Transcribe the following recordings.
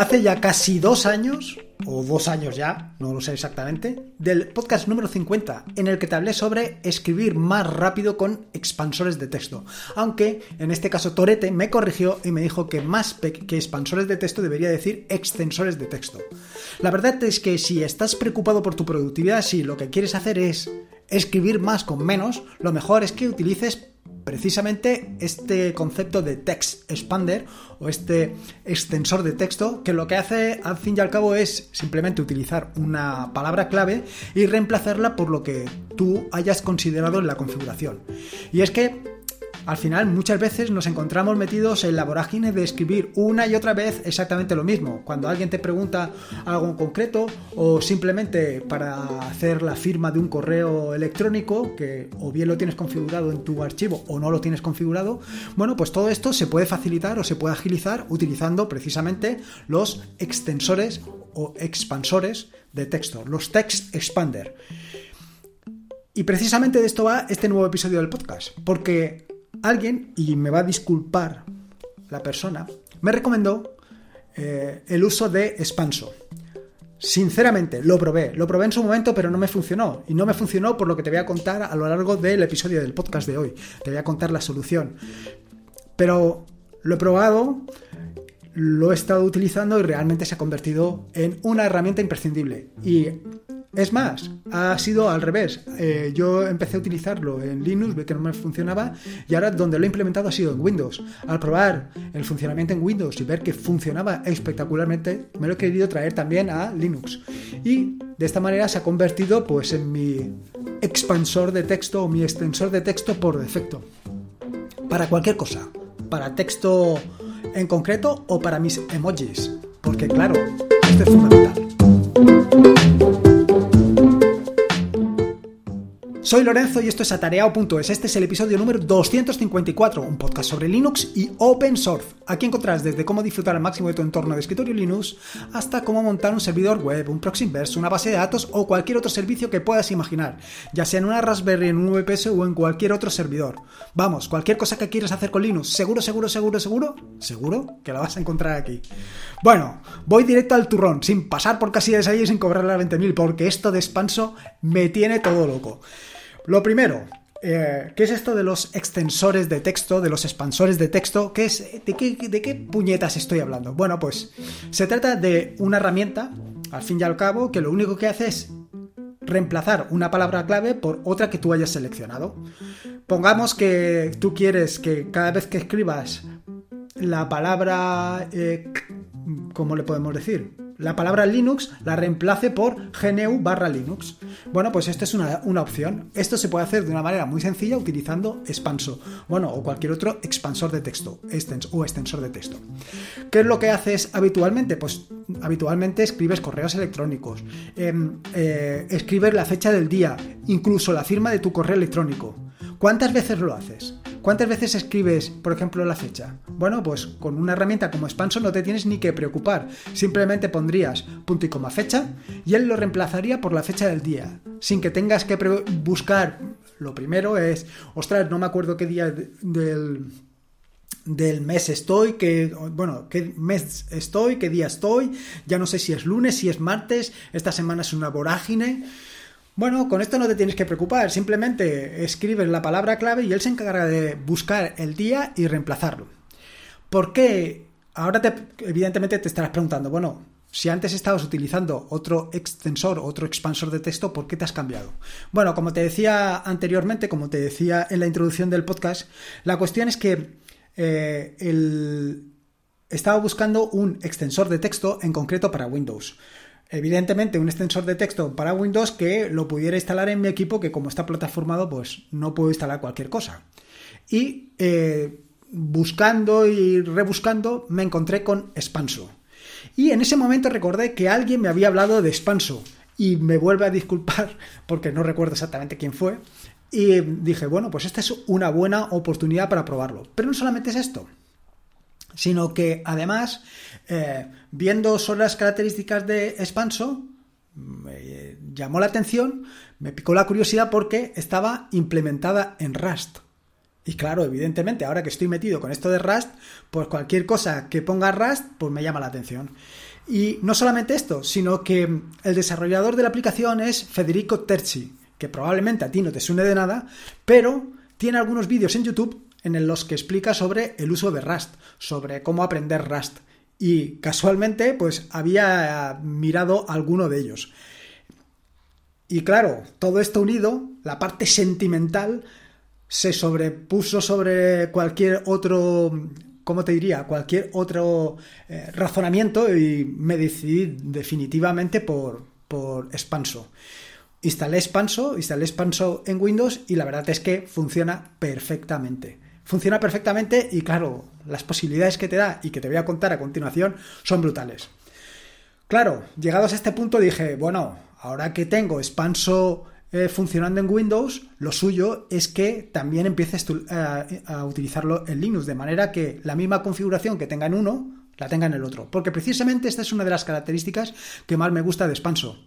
Hace ya casi dos años, o dos años ya, no lo sé exactamente, del podcast número 50, en el que te hablé sobre escribir más rápido con expansores de texto. Aunque en este caso Torete me corrigió y me dijo que más que expansores de texto debería decir extensores de texto. La verdad es que si estás preocupado por tu productividad, si lo que quieres hacer es escribir más con menos, lo mejor es que utilices precisamente este concepto de text expander o este extensor de texto que lo que hace al fin y al cabo es simplemente utilizar una palabra clave y reemplazarla por lo que tú hayas considerado en la configuración. Y es que al final, muchas veces nos encontramos metidos en la vorágine de escribir una y otra vez exactamente lo mismo. Cuando alguien te pregunta algo en concreto o simplemente para hacer la firma de un correo electrónico, que o bien lo tienes configurado en tu archivo o no lo tienes configurado, bueno, pues todo esto se puede facilitar o se puede agilizar utilizando precisamente los extensores o expansores de texto, los text expander. Y precisamente de esto va este nuevo episodio del podcast, porque alguien, y me va a disculpar la persona, me recomendó eh, el uso de Expanso. Sinceramente, lo probé, lo probé en su momento, pero no me funcionó. Y no me funcionó por lo que te voy a contar a lo largo del episodio del podcast de hoy. Te voy a contar la solución. Pero lo he probado, lo he estado utilizando y realmente se ha convertido en una herramienta imprescindible. Y es más, ha sido al revés. Eh, yo empecé a utilizarlo en Linux, ve que no me funcionaba, y ahora donde lo he implementado ha sido en Windows. Al probar el funcionamiento en Windows y ver que funcionaba espectacularmente, me lo he querido traer también a Linux. Y de esta manera se ha convertido pues en mi expansor de texto o mi extensor de texto por defecto. Para cualquier cosa. Para texto en concreto o para mis emojis. Porque claro, esto es fundamental. Soy Lorenzo y esto es atareado.es. Este es el episodio número 254, un podcast sobre Linux y Open Source. Aquí encontrarás desde cómo disfrutar al máximo de tu entorno de escritorio Linux hasta cómo montar un servidor web, un proxy inverso, una base de datos o cualquier otro servicio que puedas imaginar, ya sea en una Raspberry, en un VPS o en cualquier otro servidor. Vamos, cualquier cosa que quieras hacer con Linux, seguro, seguro, seguro, seguro, seguro que la vas a encontrar aquí. Bueno, voy directo al turrón, sin pasar por casillas ahí y sin cobrarle a 20.000, porque esto de expanso me tiene todo loco. Lo primero, eh, ¿qué es esto de los extensores de texto, de los expansores de texto? ¿Qué es, de, qué, ¿De qué puñetas estoy hablando? Bueno, pues se trata de una herramienta, al fin y al cabo, que lo único que hace es reemplazar una palabra clave por otra que tú hayas seleccionado. Pongamos que tú quieres que cada vez que escribas la palabra, eh, ¿cómo le podemos decir? La palabra Linux la reemplace por GNU barra Linux. Bueno, pues esta es una, opción. Esto se puede hacer de una manera muy sencilla utilizando Expanso, bueno, o cualquier otro expansor de texto o extensor de texto. ¿Qué es lo que haces habitualmente? Pues habitualmente escribes correos electrónicos, em, eh, escribes la fecha del día, incluso la firma de tu correo electrónico. ¿Cuántas veces lo haces? ¿Cuántas veces escribes, por ejemplo, la fecha? Bueno, pues con una herramienta como Expanso no te tienes ni que preocupar. Simplemente pondrías punto y coma fecha y él lo reemplazaría por la fecha del día, sin que tengas que buscar. Lo primero es, ostras, no me acuerdo qué día del del mes estoy, que, bueno, qué mes estoy, qué día estoy, ya no sé si es lunes, si es martes, esta semana es una vorágine. Bueno, con esto no te tienes que preocupar, simplemente escribes la palabra clave y él se encarga de buscar el día y reemplazarlo. ¿Por qué? Ahora te, evidentemente te estarás preguntando, bueno, si antes estabas utilizando otro extensor, otro expansor de texto, ¿por qué te has cambiado? Bueno, como te decía anteriormente, como te decía en la introducción del podcast, la cuestión es que eh, estaba buscando un extensor de texto en concreto para Windows evidentemente un extensor de texto para Windows que lo pudiera instalar en mi equipo que como está plataformado pues no puedo instalar cualquier cosa. Y eh, buscando y rebuscando me encontré con Expanso. Y en ese momento recordé que alguien me había hablado de Expanso y me vuelve a disculpar porque no recuerdo exactamente quién fue. Y dije, bueno, pues esta es una buena oportunidad para probarlo. Pero no solamente es esto sino que además, eh, viendo sobre las características de Expanso, me llamó la atención, me picó la curiosidad porque estaba implementada en Rust. Y claro, evidentemente, ahora que estoy metido con esto de Rust, pues cualquier cosa que ponga Rust, pues me llama la atención. Y no solamente esto, sino que el desarrollador de la aplicación es Federico Terzi, que probablemente a ti no te suene de nada, pero tiene algunos vídeos en YouTube en los que explica sobre el uso de Rust, sobre cómo aprender Rust. Y casualmente, pues había mirado alguno de ellos. Y claro, todo esto unido, la parte sentimental, se sobrepuso sobre cualquier otro, ¿cómo te diría? Cualquier otro eh, razonamiento y me decidí definitivamente por, por Expanso. Instalé Expanso, instalé Expanso en Windows y la verdad es que funciona perfectamente. Funciona perfectamente y claro, las posibilidades que te da y que te voy a contar a continuación son brutales. Claro, llegados a este punto dije, bueno, ahora que tengo Expanso eh, funcionando en Windows, lo suyo es que también empieces a, a utilizarlo en Linux, de manera que la misma configuración que tenga en uno, la tenga en el otro. Porque precisamente esta es una de las características que más me gusta de Expanso.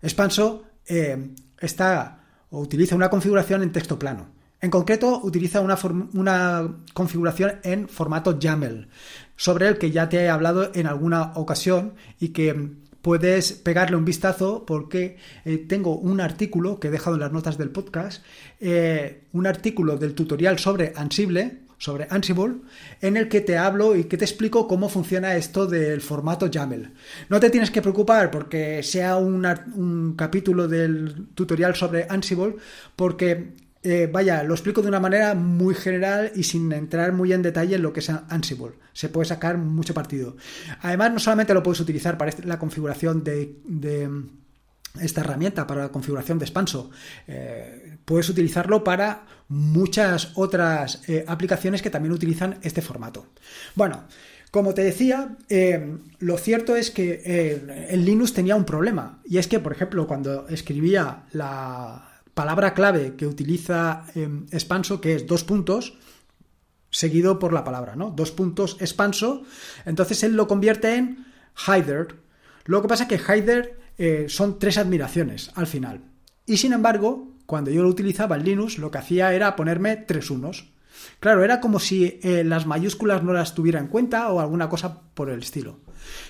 Expanso eh, está o utiliza una configuración en texto plano. En concreto, utiliza una, configuración en formato YAML, sobre el que ya te he hablado en alguna ocasión y que puedes pegarle un vistazo porque eh, tengo un artículo que he dejado en las notas del podcast, eh, un artículo del tutorial sobre Ansible, sobre Ansible, en el que te hablo y que te explico cómo funciona esto del formato YAML. No te tienes que preocupar porque sea un capítulo del tutorial sobre Ansible, porque eh, vaya, lo explico de una manera muy general y sin entrar muy en detalle en lo que es Ansible. Se puede sacar mucho partido. Además, no solamente lo puedes utilizar para la configuración de, esta herramienta, para la configuración de expanso, eh, puedes utilizarlo para muchas otras eh, aplicaciones que también utilizan este formato. Bueno, como te decía, lo cierto es que el Linux tenía un problema. Y es que, por ejemplo, cuando escribía la, palabra clave que utiliza eh, Expanso, que es dos puntos, seguido por la palabra, ¿no? Dos puntos Expanso. Entonces él lo convierte en Hider. Lo que pasa es que Hider eh, son tres admiraciones al final. Y sin embargo, cuando yo lo utilizaba en Linux, lo que hacía era ponerme tres unos. Claro, era como si eh, las mayúsculas no las tuviera en cuenta o alguna cosa por el estilo.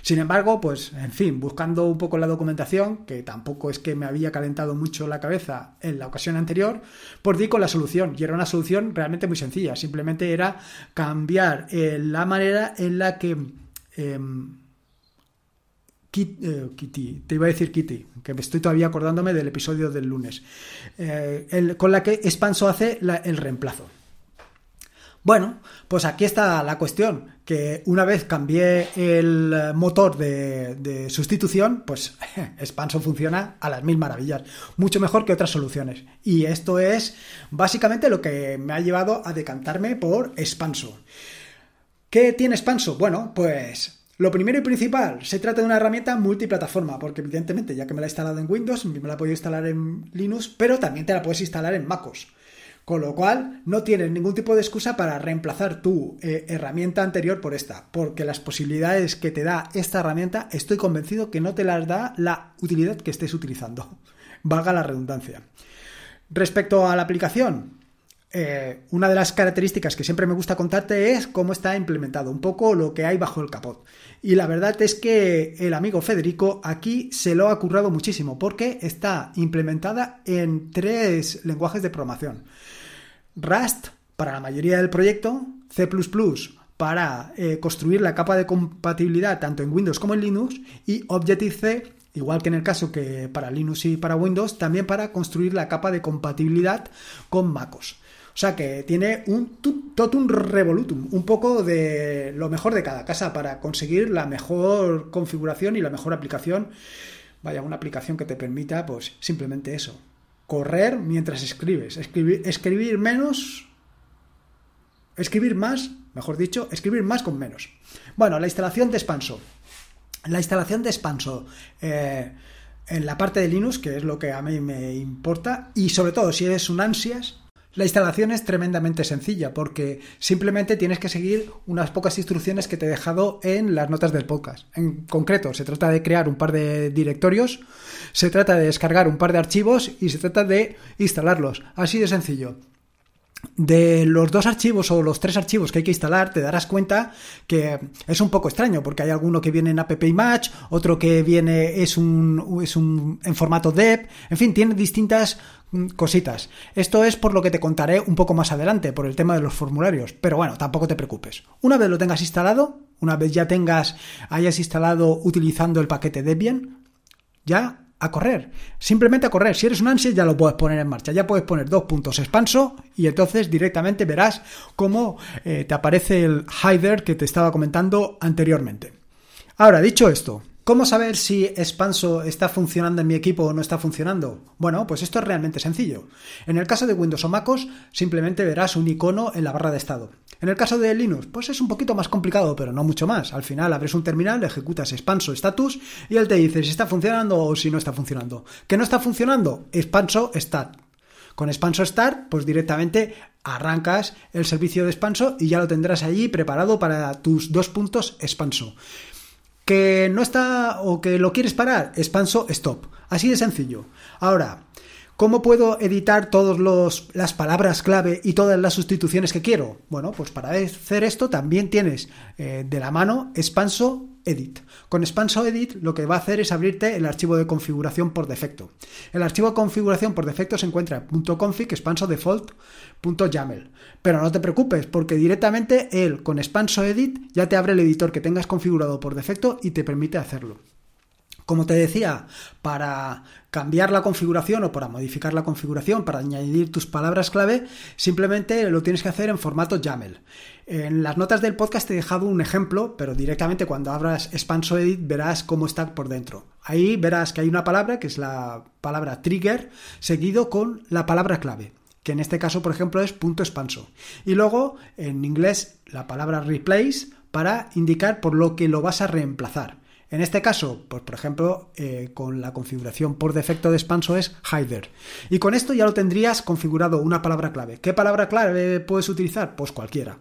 Sin embargo, pues, en fin, buscando un poco la documentación, que tampoco es que me había calentado mucho la cabeza en la ocasión anterior, pues di con la solución. Y era una solución realmente muy sencilla. Simplemente era cambiar eh, la manera en la que. Em, eh, Kitty, te iba a decir Kitty, que me estoy todavía acordándome del episodio del lunes, eh, con la que Expanso hace el reemplazo. Bueno, pues aquí está la cuestión, que una vez cambié el motor de, sustitución, pues Expanso funciona a las mil maravillas, mucho mejor que otras soluciones. Y esto es básicamente lo que me ha llevado a decantarme por Expanso. ¿Qué tiene Expanso? Bueno, pues lo primero y principal, se trata de una herramienta multiplataforma, porque evidentemente, ya que me la he instalado en Windows, me la puedo instalar en Linux, pero también te la puedes instalar en MacOS. Con lo cual, no tienes ningún tipo de excusa para reemplazar tu eh, herramienta anterior por esta, porque las posibilidades que te da esta herramienta, estoy convencido que no te las da la utilidad que estés utilizando. Valga la redundancia. Respecto a la aplicación, eh, una de las características que siempre me gusta contarte es cómo está implementado, un poco lo que hay bajo el capot. Y la verdad es que el amigo Federico aquí se lo ha currado muchísimo porque está implementada en tres lenguajes de programación. Rust para la mayoría del proyecto, C ⁇ para eh, construir la capa de compatibilidad tanto en Windows como en Linux y Objective-C, igual que en el caso que para Linux y para Windows, también para construir la capa de compatibilidad con MacOS. O sea que tiene un totum revolutum, un poco de lo mejor de cada casa para conseguir la mejor configuración y la mejor aplicación. Vaya, una aplicación que te permita, pues simplemente eso, correr mientras escribes, escribir, escribir menos, escribir más, mejor dicho, escribir más con menos. Bueno, la instalación de expanso. La instalación de expanso eh, en la parte de Linux, que es lo que a mí me importa, y sobre todo si eres un ansias, la instalación es tremendamente sencilla porque simplemente tienes que seguir unas pocas instrucciones que te he dejado en las notas del podcast. En concreto, se trata de crear un par de directorios, se trata de descargar un par de archivos y se trata de instalarlos. Así de sencillo. De los dos archivos o los tres archivos que hay que instalar, te darás cuenta que es un poco extraño, porque hay alguno que viene en app match, otro que viene es un, es un en formato deb, en fin, tiene distintas mm, cositas. Esto es por lo que te contaré un poco más adelante, por el tema de los formularios, pero bueno, tampoco te preocupes. Una vez lo tengas instalado, una vez ya tengas, hayas instalado utilizando el paquete Debian, ya a correr. Simplemente a correr. Si eres un ansia ya lo puedes poner en marcha. Ya puedes poner dos puntos expanso y entonces directamente verás cómo eh, te aparece el hider que te estaba comentando anteriormente. Ahora, dicho esto, ¿Cómo saber si Expanso está funcionando en mi equipo o no está funcionando? Bueno, pues esto es realmente sencillo. En el caso de Windows o MacOS, simplemente verás un icono en la barra de estado. En el caso de Linux, pues es un poquito más complicado, pero no mucho más. Al final abres un terminal, ejecutas Expanso Status y él te dice si está funcionando o si no está funcionando. ¿Que no está funcionando? Expanso Start. Con Expanso Start, pues directamente arrancas el servicio de Expanso y ya lo tendrás allí preparado para tus dos puntos Expanso que no está o que lo quieres parar, expanso stop. Así de sencillo. Ahora, ¿Cómo puedo editar todas las palabras clave y todas las sustituciones que quiero? Bueno, pues para hacer esto también tienes eh, de la mano Expanso Edit. Con Expanso Edit lo que va a hacer es abrirte el archivo de configuración por defecto. El archivo de configuración por defecto se encuentra en .config expanso default.yaml. Pero no te preocupes porque directamente él con Expanso Edit ya te abre el editor que tengas configurado por defecto y te permite hacerlo. Como te decía, para cambiar la configuración o para modificar la configuración, para añadir tus palabras clave, simplemente lo tienes que hacer en formato YAML. En las notas del podcast te he dejado un ejemplo, pero directamente cuando abras Expanso Edit verás cómo está por dentro. Ahí verás que hay una palabra que es la palabra trigger seguido con la palabra clave que en este caso, por ejemplo, es punto expanso. Y luego, en inglés, la palabra replace para indicar por lo que lo vas a reemplazar. En este caso, pues por ejemplo, eh, con la configuración por defecto de expanso es hider. Y con esto ya lo tendrías configurado una palabra clave. ¿Qué palabra clave puedes utilizar? Pues cualquiera.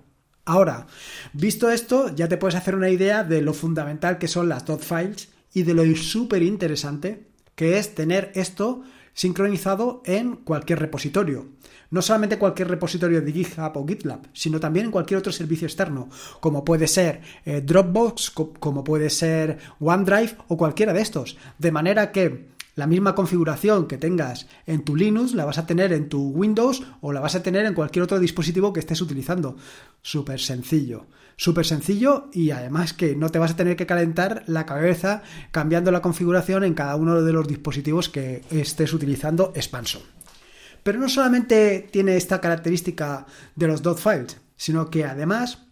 Ahora, visto esto, ya te puedes hacer una idea de lo fundamental que son las dot files y de lo súper interesante que es tener esto sincronizado en cualquier repositorio. No solamente cualquier repositorio de GitHub o GitLab, sino también en cualquier otro servicio externo, como puede ser eh, Dropbox, como puede ser OneDrive o cualquiera de estos. De manera que la misma configuración que tengas en tu Linux la vas a tener en tu Windows o la vas a tener en cualquier otro dispositivo que estés utilizando. Súper sencillo. Súper sencillo y además que no te vas a tener que calentar la cabeza cambiando la configuración en cada uno de los dispositivos que estés utilizando expanso. Pero no solamente tiene esta característica de los dot files, sino que además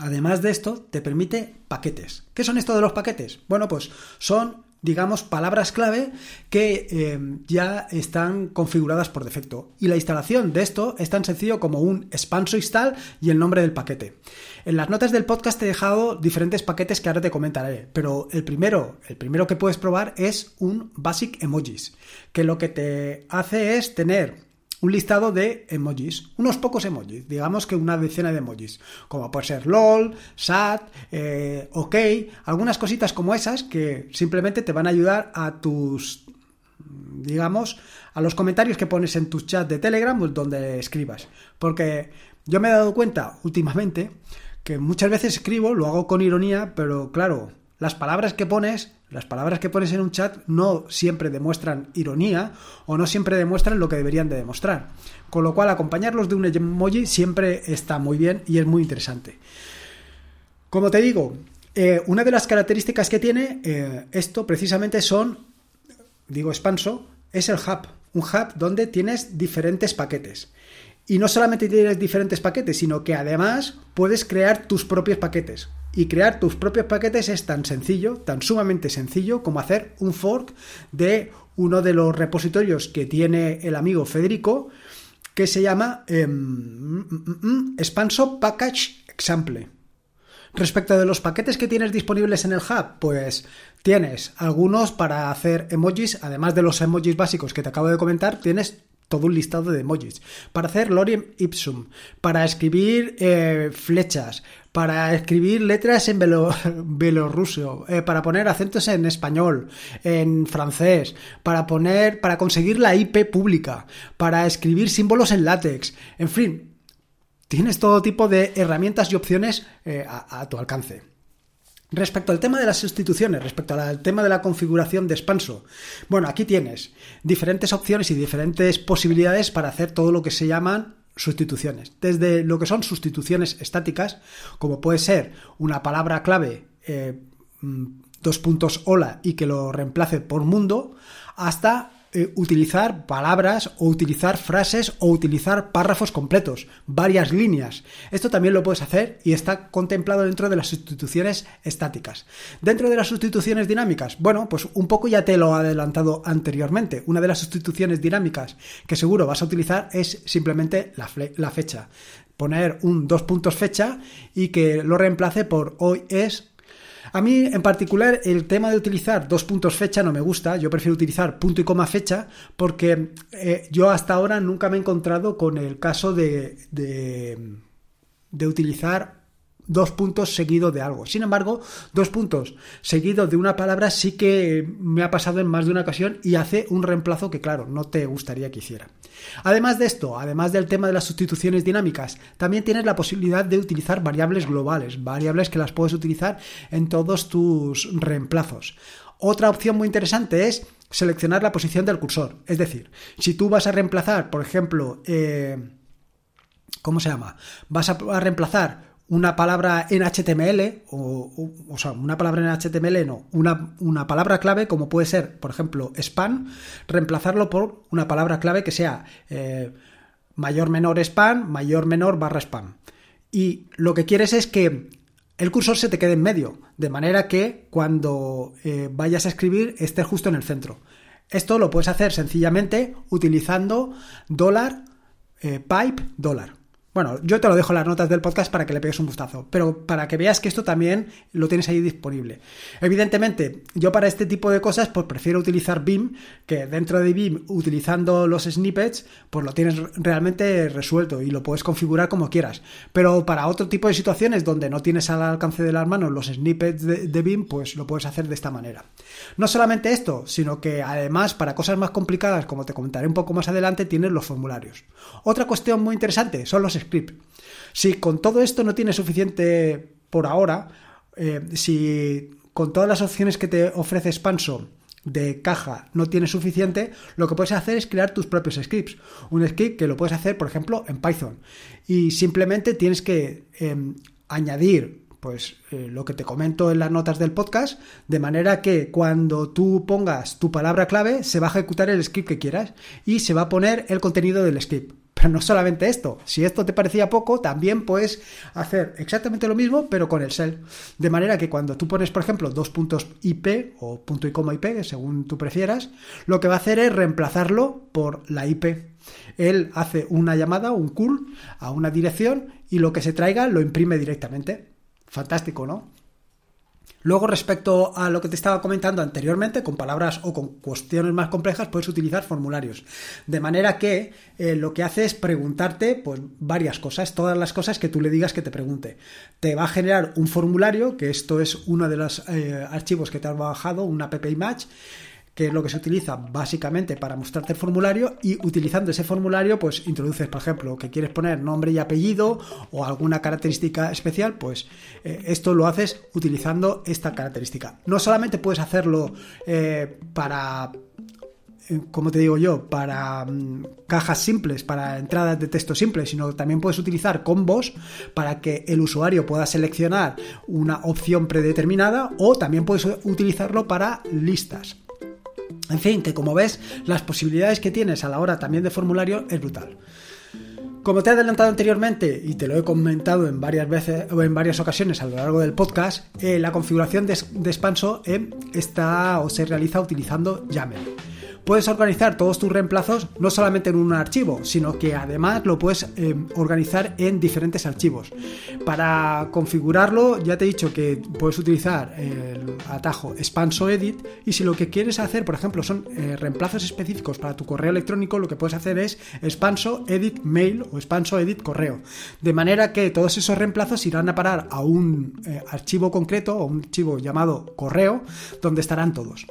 Además de esto, te permite paquetes. ¿Qué son esto de los paquetes? Bueno, pues son digamos, palabras clave que eh, ya están configuradas por defecto. Y la instalación de esto es tan sencillo como un expanso install y el nombre del paquete. En las notas del podcast te he dejado diferentes paquetes que ahora te comentaré, pero el primero, el primero que puedes probar es un Basic Emojis, que lo que te hace es tener un listado de emojis, unos pocos emojis, digamos que una decena de emojis, como puede ser LOL, SAT, eh, OK, algunas cositas como esas que simplemente te van a ayudar a tus, digamos, a los comentarios que pones en tus chats de Telegram donde escribas. Porque yo me he dado cuenta últimamente que muchas veces escribo, lo hago con ironía, pero claro, las palabras que pones, las palabras que pones en un chat no siempre demuestran ironía o no siempre demuestran lo que deberían de demostrar. Con lo cual, acompañarlos de un emoji siempre está muy bien y es muy interesante. Como te digo, eh, una de las características que tiene eh, esto precisamente son, digo expanso, es el hub. Un hub donde tienes diferentes paquetes. Y no solamente tienes diferentes paquetes, sino que además puedes crear tus propios paquetes. Y crear tus propios paquetes es tan sencillo, tan sumamente sencillo como hacer un fork de uno de los repositorios que tiene el amigo Federico, que se llama Expanso Package Example. Respecto de los paquetes que tienes disponibles en el hub, pues tienes algunos para hacer emojis, además de los emojis básicos que te acabo de comentar, tienes todo un listado de emojis, para hacer lorem ipsum, para escribir eh, flechas, para escribir letras en belorruso, eh, para poner acentos en español, en francés, para poner, para conseguir la IP pública, para escribir símbolos en látex, en fin, tienes todo tipo de herramientas y opciones eh, a tu alcance. Respecto al tema de las sustituciones, respecto al tema de la configuración de Expanso, bueno, aquí tienes diferentes opciones y diferentes posibilidades para hacer todo lo que se llaman sustituciones. Desde lo que son sustituciones estáticas, como puede ser una palabra clave, eh, mm, dos puntos hola y que lo reemplace por mundo, hasta eh, utilizar palabras o utilizar frases o utilizar párrafos completos, varias líneas. Esto también lo puedes hacer y está contemplado dentro de las sustituciones estáticas. Dentro de las sustituciones dinámicas, bueno, pues un poco ya te lo he adelantado anteriormente. Una de las sustituciones dinámicas que seguro vas a utilizar es simplemente la, la fecha. Poner un dos puntos fecha y que lo reemplace por hoy es a mí, en particular, el tema de utilizar dos puntos fecha no me gusta. Yo prefiero utilizar punto y coma fecha porque eh, yo hasta ahora nunca me he encontrado con el caso de, de, de utilizar dos puntos seguidos de algo. Sin embargo, dos puntos seguidos de una palabra sí que me ha pasado en más de una ocasión y hace un reemplazo que, claro, no te gustaría que hiciera. Además de esto, además del tema de las sustituciones dinámicas, también tienes la posibilidad de utilizar variables globales, variables que las puedes utilizar en todos tus reemplazos. Otra opción muy interesante es seleccionar la posición del cursor. Es decir, si tú vas a reemplazar, por ejemplo, eh, ¿cómo se llama? Vas a reemplazar una palabra en HTML, o, o, sea, una palabra en HTML no, una, una, palabra clave como puede ser, por ejemplo, spam, reemplazarlo por una palabra clave que sea eh, mayor menor spam, mayor menor barra spam. Y lo que quieres es que el cursor se te quede en medio, de manera que cuando eh, vayas a escribir esté justo en el centro. Esto lo puedes hacer sencillamente utilizando dólar, eh, pipe, dólar. Bueno, yo te lo dejo en las notas del podcast para que le pegues un gustazo, pero para que veas que esto también lo tienes ahí disponible. Evidentemente, yo para este tipo de cosas, pues prefiero utilizar BIM, que dentro de BIM, utilizando los snippets, pues lo tienes realmente resuelto y lo puedes configurar como quieras. Pero para otro tipo de situaciones donde no tienes al alcance de las manos los snippets de, de BIM, pues lo puedes hacer de esta manera. No solamente esto, sino que además para cosas más complicadas, como te comentaré un poco más adelante, tienes los formularios. Otra cuestión muy interesante son los Si con todo esto no tienes suficiente por ahora, eh, si con todas las opciones que te ofrece Spanso de caja no tienes suficiente, lo que puedes hacer es crear tus propios scripts. Un script que lo puedes hacer, por ejemplo, en Python. Y simplemente tienes que em, añadir pues eh, lo que te comento en las notas del podcast, de manera que cuando tú pongas tu palabra clave se va a ejecutar el script que quieras y se va a poner el contenido del script. Pero no solamente esto, si esto te parecía poco, también puedes hacer exactamente lo mismo, pero con el shell. De manera que cuando tú pones, por ejemplo, dos puntos IP o punto y coma IP, según tú prefieras, lo que va a hacer es reemplazarlo por la IP. Él hace una llamada, un call, a una dirección y lo que se traiga lo imprime directamente. Fantástico, ¿no? Luego, respecto a lo que te estaba comentando anteriormente, con palabras o con cuestiones más complejas, puedes utilizar formularios. De manera que eh, lo que hace es preguntarte pues, varias cosas, todas las cosas que tú le digas que te pregunte. Te va a generar un formulario, que esto es uno de los eh, archivos que te has bajado, una app image que es lo que se utiliza básicamente para mostrarte el formulario y utilizando ese formulario pues introduces por ejemplo que quieres poner nombre y apellido o alguna característica especial pues eh, esto lo haces utilizando esta característica no solamente puedes hacerlo eh, para eh, como te digo yo, para mm, cajas simples, para entradas de texto simples, sino también puedes utilizar combos para que el usuario pueda seleccionar una opción predeterminada o también puedes utilizarlo para listas. En fin, que como ves, las posibilidades que tienes a la hora también de formulario es brutal. Como te he adelantado anteriormente y te lo he comentado en varias veces o en varias ocasiones a lo largo del podcast, eh, la configuración de, de eh, está o se realiza utilizando YAML. Puedes organizar todos tus reemplazos no solamente en un archivo, sino que además lo puedes eh, organizar en diferentes archivos. Para configurarlo, ya te he dicho que puedes utilizar el atajo Expanso Edit y si lo que quieres hacer, por ejemplo, son eh, reemplazos específicos para tu correo electrónico, lo que puedes hacer es Expanso Edit Mail o Expanso Edit Correo. De manera que todos esos reemplazos irán a parar a un eh, archivo concreto o un archivo llamado correo donde estarán todos.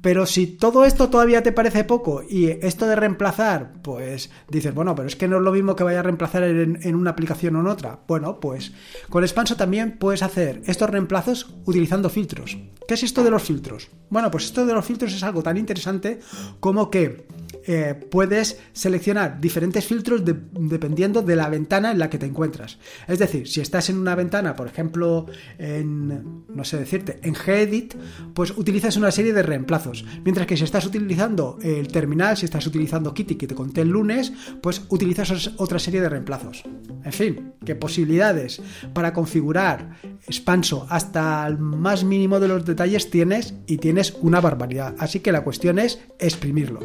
Pero si todo esto todavía te parece poco y esto de reemplazar, pues dices, bueno, pero es que no es lo mismo que vaya a reemplazar en, una aplicación o en otra. Bueno, pues con Expanso también puedes hacer estos reemplazos utilizando filtros. ¿Qué es esto de los filtros? Bueno, pues esto de los filtros es algo tan interesante como que eh, puedes seleccionar diferentes filtros dependiendo de la ventana en la que te encuentras. Es decir, si estás en una ventana, por ejemplo, en, no sé decirte, en Gedit, pues utilizas una serie de reemplazos. Mientras que si estás utilizando el terminal, si estás utilizando Kitty que te conté el lunes, pues utilizas otra serie de reemplazos. En fin, qué posibilidades para configurar expanso hasta el más mínimo de los detalles tienes y tienes una barbaridad. Así que la cuestión es exprimirlo.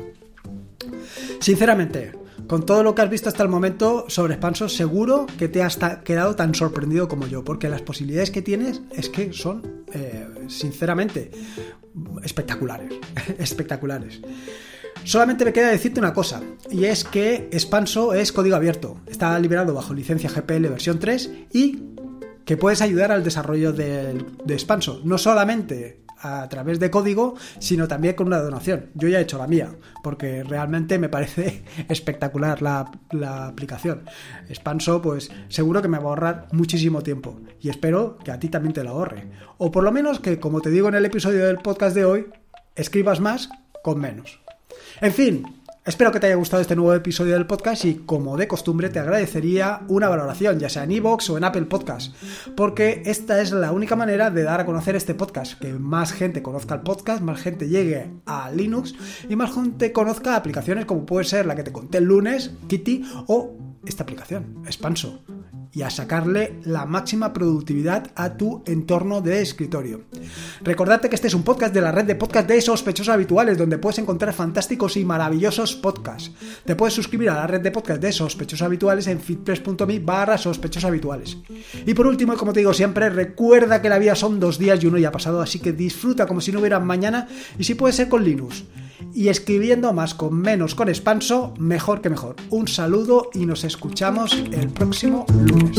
Sinceramente, con todo lo que has visto hasta el momento sobre Expanso, seguro que te has quedado tan sorprendido como yo, porque las posibilidades que tienes es que son, eh, sinceramente, espectaculares. espectaculares. Solamente me queda decirte una cosa, y es que Expanso es código abierto, está liberado bajo licencia GPL versión 3 y que puedes ayudar al desarrollo de, de Expanso. No solamente a través de código, sino también con una donación. Yo ya he hecho la mía, porque realmente me parece espectacular la, la aplicación. Expanso, pues seguro que me va a ahorrar muchísimo tiempo y espero que a ti también te lo ahorre. O por lo menos que, como te digo en el episodio del podcast de hoy, escribas más con menos. En fin, Espero que te haya gustado este nuevo episodio del podcast y como de costumbre te agradecería una valoración, ya sea en iVoox o en Apple Podcast, porque esta es la única manera de dar a conocer este podcast, que más gente conozca el podcast, más gente llegue a Linux y más gente conozca aplicaciones como puede ser la que te conté el lunes, Kitty, o esta aplicación, Expanso y a sacarle la máxima productividad a tu entorno de escritorio. Recordarte que este es un podcast de la red de podcast de sospechosos habituales, donde puedes encontrar fantásticos y maravillosos podcasts. Te puedes suscribir a la red de podcast de sospechosos habituales en fitpress.me barra sospechosos habituales. Y por último, como te digo siempre, recuerda que la vida son dos días y uno ya ha pasado, así que disfruta como si no hubiera mañana y si puede ser con Linux y escribiendo más con menos con expanso, mejor que mejor. Un saludo y nos escuchamos el próximo lunes.